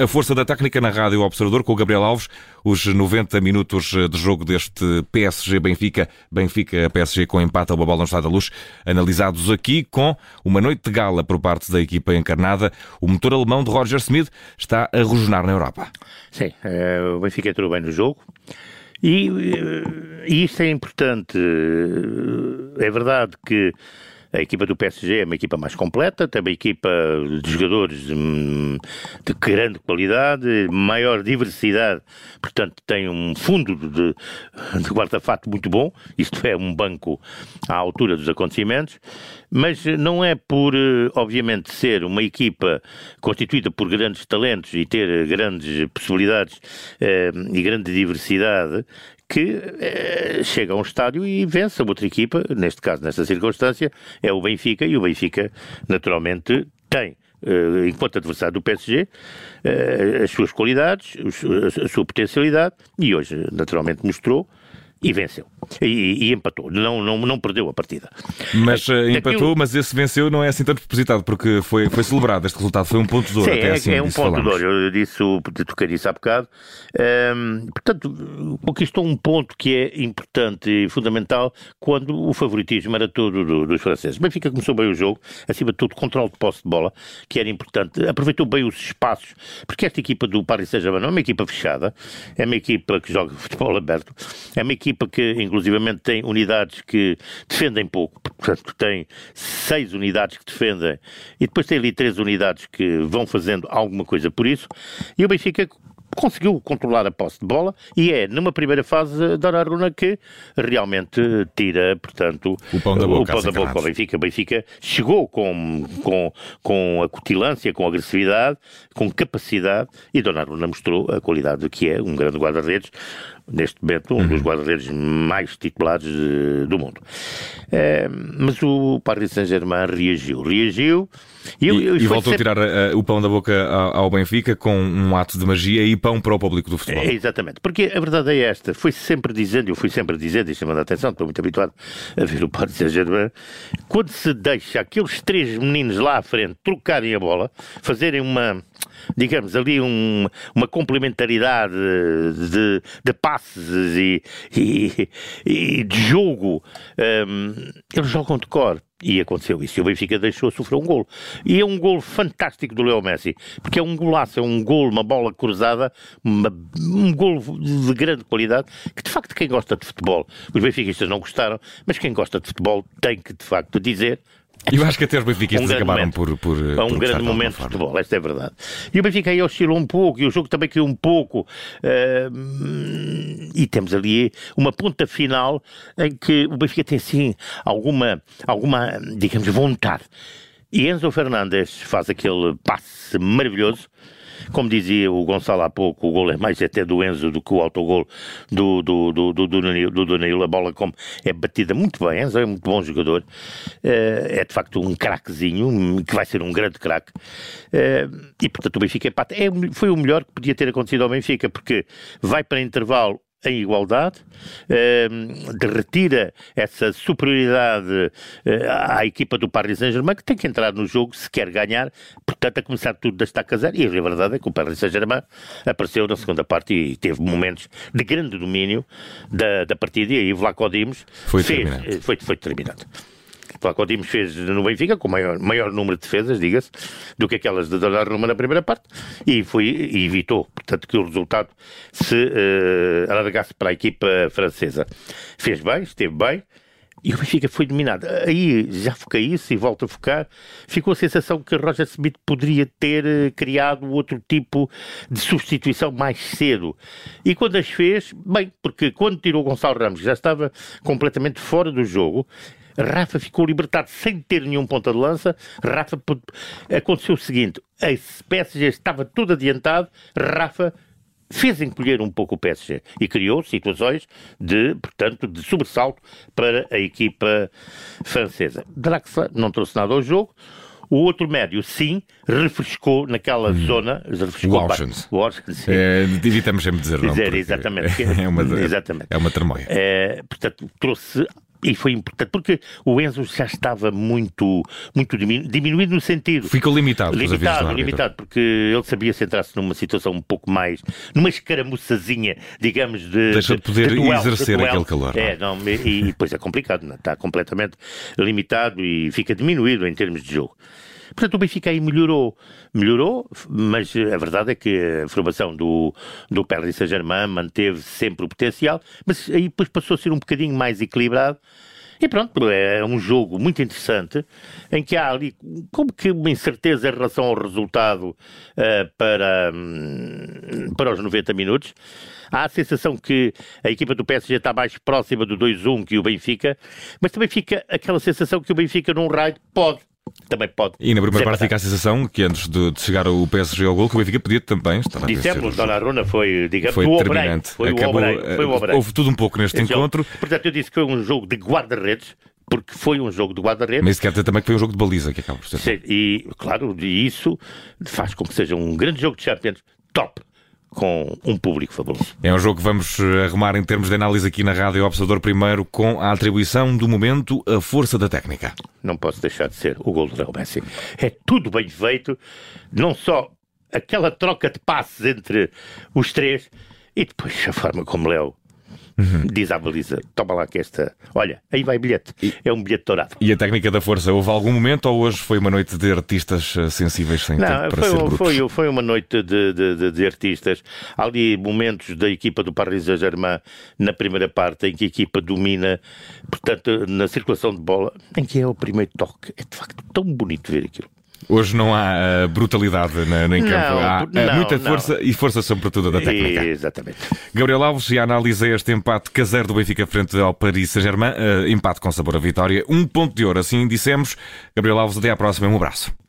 A força da técnica na Rádio Observador com o Gabriel Alves, os 90 minutos de jogo deste PSG-Benfica, Benfica-PSG com empate ao Babal no Estado da Luz, analisados aqui com uma noite de gala por parte da equipa encarnada. O motor alemão de Roger Smith está a rosnar na Europa. Sim, é, o Benfica entrou bem no jogo. E, eh, e isto é importante. É verdade que a equipa do PSG é uma equipa mais completa, tem uma equipa de jogadores hum, de grande qualidade, maior diversidade, portanto tem um fundo de, de guarda-fato muito bom, isto é um banco à altura dos acontecimentos, mas não é por, eh, obviamente, ser uma equipa constituída por grandes talentos e ter grandes possibilidades eh, e grande diversidade que eh, chega a um estádio e vence a outra equipa, neste caso, nesta circunstância, é o Benfica, e o Benfica, naturalmente, tem Uh, enquanto adversário do PSG, eh, as suas qualidades, a sua potencialidade, e hoje, naturalmente, mostrou e venceu. E, e, empatou, não, não, não perdeu a partida. Mas uh, empatou, Daquilo... mas esse venceu não é assim tanto propositado, porque foi, foi celebrado este resultado, foi um ponto de ouro. Sim, até é, assim, é um ponto falamos. de ouro, eu disse, toquei disso há bocado. Um, portanto, conquistou um ponto que é importante e fundamental quando o favoritismo era todo do, dos franceses. Benfica começou bem o jogo, acima de tudo, controle de posse de bola, que era importante, aproveitou bem os espaços, porque esta equipa do Paris Saint-Germain não é uma equipa fechada, é uma equipa que joga futebol aberto, é uma equipa equipa que, inclusivamente, tem unidades que defendem pouco, portanto, tem seis unidades que defendem e depois tem ali três unidades que vão fazendo alguma coisa por isso. E o Benfica conseguiu controlar a posse de bola e é, numa primeira fase, Donnarumma que realmente tira, portanto, o pão da boca, o pão da boca ao Benfica. O Benfica chegou com, com, com acutilância, com agressividade, com capacidade e Donnarumma mostrou a qualidade que é um grande guarda-redes, neste momento um uhum. dos guarda-redes mais titulares do mundo. É, mas o Paris Saint-Germain reagiu, reagiu e, e, e voltou sempre... a tirar uh, o pão da boca ao, ao, Benfica com um ato de magia e pão para o público do futebol. É, exatamente, porque a verdade é esta, foi sempre dizendo, eu fui sempre dizendo, e chamando a atenção, estou muito habituado a ver o Paris Saint-Germain, quando se deixa aqueles três meninos lá à frente trocarem a bola, fazerem uma digamos, ali um, uma complementaridade de, de passes e, e, e de jogo. Um, eles jogam de cor. E aconteceu isso. E o Benfica deixou sofrer um gol. E é um gol fantástico do Leo Messi, porque é um golaço, é um gol, uma bola cruzada, uma, um gol de grande qualidade, que de facto quem gosta de futebol, os benfiquistas não gostaram, mas quem gosta de futebol tem que de facto dizer eu acho que até os benfiquistas um acabaram momento, por, por. É um por grande momento de futebol, esta é verdade. E o Benfica aí oscilou um pouco, e o jogo também caiu um pouco. Uh, e temos ali uma ponta final em que o Benfica tem sim alguma, alguma digamos, vontade. E Enzo Fernandes faz aquele passe maravilhoso como dizia o Gonçalo há pouco, o gol é mais até do Enzo do que o autogol do, do, do, do, Danilo, do Danilo. A bola como é batida muito bem. Enzo é muito bom jogador. Eh, é de facto um craquezinho, que vai ser um grande craque. Eh, e portanto o Benfica empata. É, foi o melhor que podia ter acontecido ao Benfica, porque vai para intervalo em igualdade, eh, retira essa superioridade eh, à equipa do Paris Saint-Germain, que tem que entrar no jogo se quer ganhar, portanto, a começar tudo da estaca zero. E a verdade é que o Paris Saint-Germain apareceu na segunda parte e teve momentos de grande domínio da, da partida, e aí Vlaco Dimos foi, fez, foi, foi determinante. Flaco Dimos fez no Benfica, com maior, maior número de defesas, diga-se, do que aquelas de Donnarumma na primeira parte, e, foi, evitou, portanto, que o resultado se uh, alargasse para a equipa francesa. Fez bem, esteve bem, e o Benfica foi dominado. Aí já foquei isso e volto a focar. Ficou a sensação que Roger Smith poderia ter eh, criado outro tipo de substituição mais cedo. E quando as fez, bem, porque quando tirou Gonçalo Ramos, já estava completamente fora do jogo, Rafa ficou libertado sem ter nenhum ponta de lança. Rafa aconteceu o seguinte: a PSG estava tudo adiantado. Rafa fez encolher um pouco o PSG e criou situações de, portanto, de sobressalto para a equipa francesa. Draxler não trouxe nada ao jogo. O outro médio, sim, refrescou naquela hum. zona. Refrescou o. O É, evitamos sempre dizer não. Dizer, exatamente. É uma, exatamente. É uma. É, portanto, trouxe e foi importante, porque o Enzo já estava muito, muito diminu diminuído no sentido. Ficou limitado. Limitado, limitado, porque ele sabia se entrasse numa situação um pouco mais, numa escaramuçazinha, digamos, de. Deixa de poder de duelo, exercer de aquele calor. É, não, e, e depois é complicado, não? É? está completamente limitado e fica diminuído em termos de jogo. Portanto, o Benfica aí melhorou, melhorou, mas a verdade é que a formação do, do Paris Saint-Germain manteve sempre o potencial, mas aí depois passou a ser um bocadinho mais equilibrado. E pronto, é um jogo muito interessante em que há ali como que uma incerteza em relação ao resultado uh, para, um, para os 90 minutos. Há a sensação que a equipa do PSG está mais próxima do 2-1 que o Benfica, mas também fica aquela sensação que o Benfica num raio pode também pode. E na primeira parte fica a sensação que antes de, de, chegar o PSG ao gol, que o Benfica podia também estar a Dissemos, Dona Runa foi, digamos, foi determinante. Foi Acabou, o foi o eh, Houve tudo um pouco neste Esse encontro. Jogo. Portanto, eu disse que foi um jogo de guarda-redes, porque foi um jogo de guarda-redes. Mas isso quer dizer também que foi um jogo de baliza, que acaba por ser. E, claro, isso faz com que seja um grande jogo de Champions top com um público fabuloso. É um jogo que vamos eh, arrumar em termos de análise aqui na Rádio Observador primeiro com a atribuição do momento a força da técnica. Não posso deixar de ser o gol do Léo Messi. É tudo bem feito, não só aquela troca de passes entre os três e depois a forma como Léo Uhum. Diz à baliza: toma lá que esta. Olha, aí vai bilhete. E, é um bilhete dourado. E a técnica da força, houve algum momento ou hoje foi uma noite de artistas eh, sensíveis sem Não, tempo para foi, ser foi, foi, uma noite de, de, de, de, artistas. Há ali momentos da equipa do Paris Saint-Germain na primeira parte em que a equipa domina, portanto, na circulação de bola, em que é o primeiro toque. É de facto tão bonito ver aquilo. Hoje não há uh, brutalidade na, em campo, há uh, não, muita força não. e força sobretudo da técnica. Exatamente. Gabriel Alves, e analisei este empate caseiro do Benfica frente ao Paris Saint-Germain, uh, empate com sabor a vitória, um ponto de ouro, assim dissemos. Gabriel Alves, até à próxima, um abraço.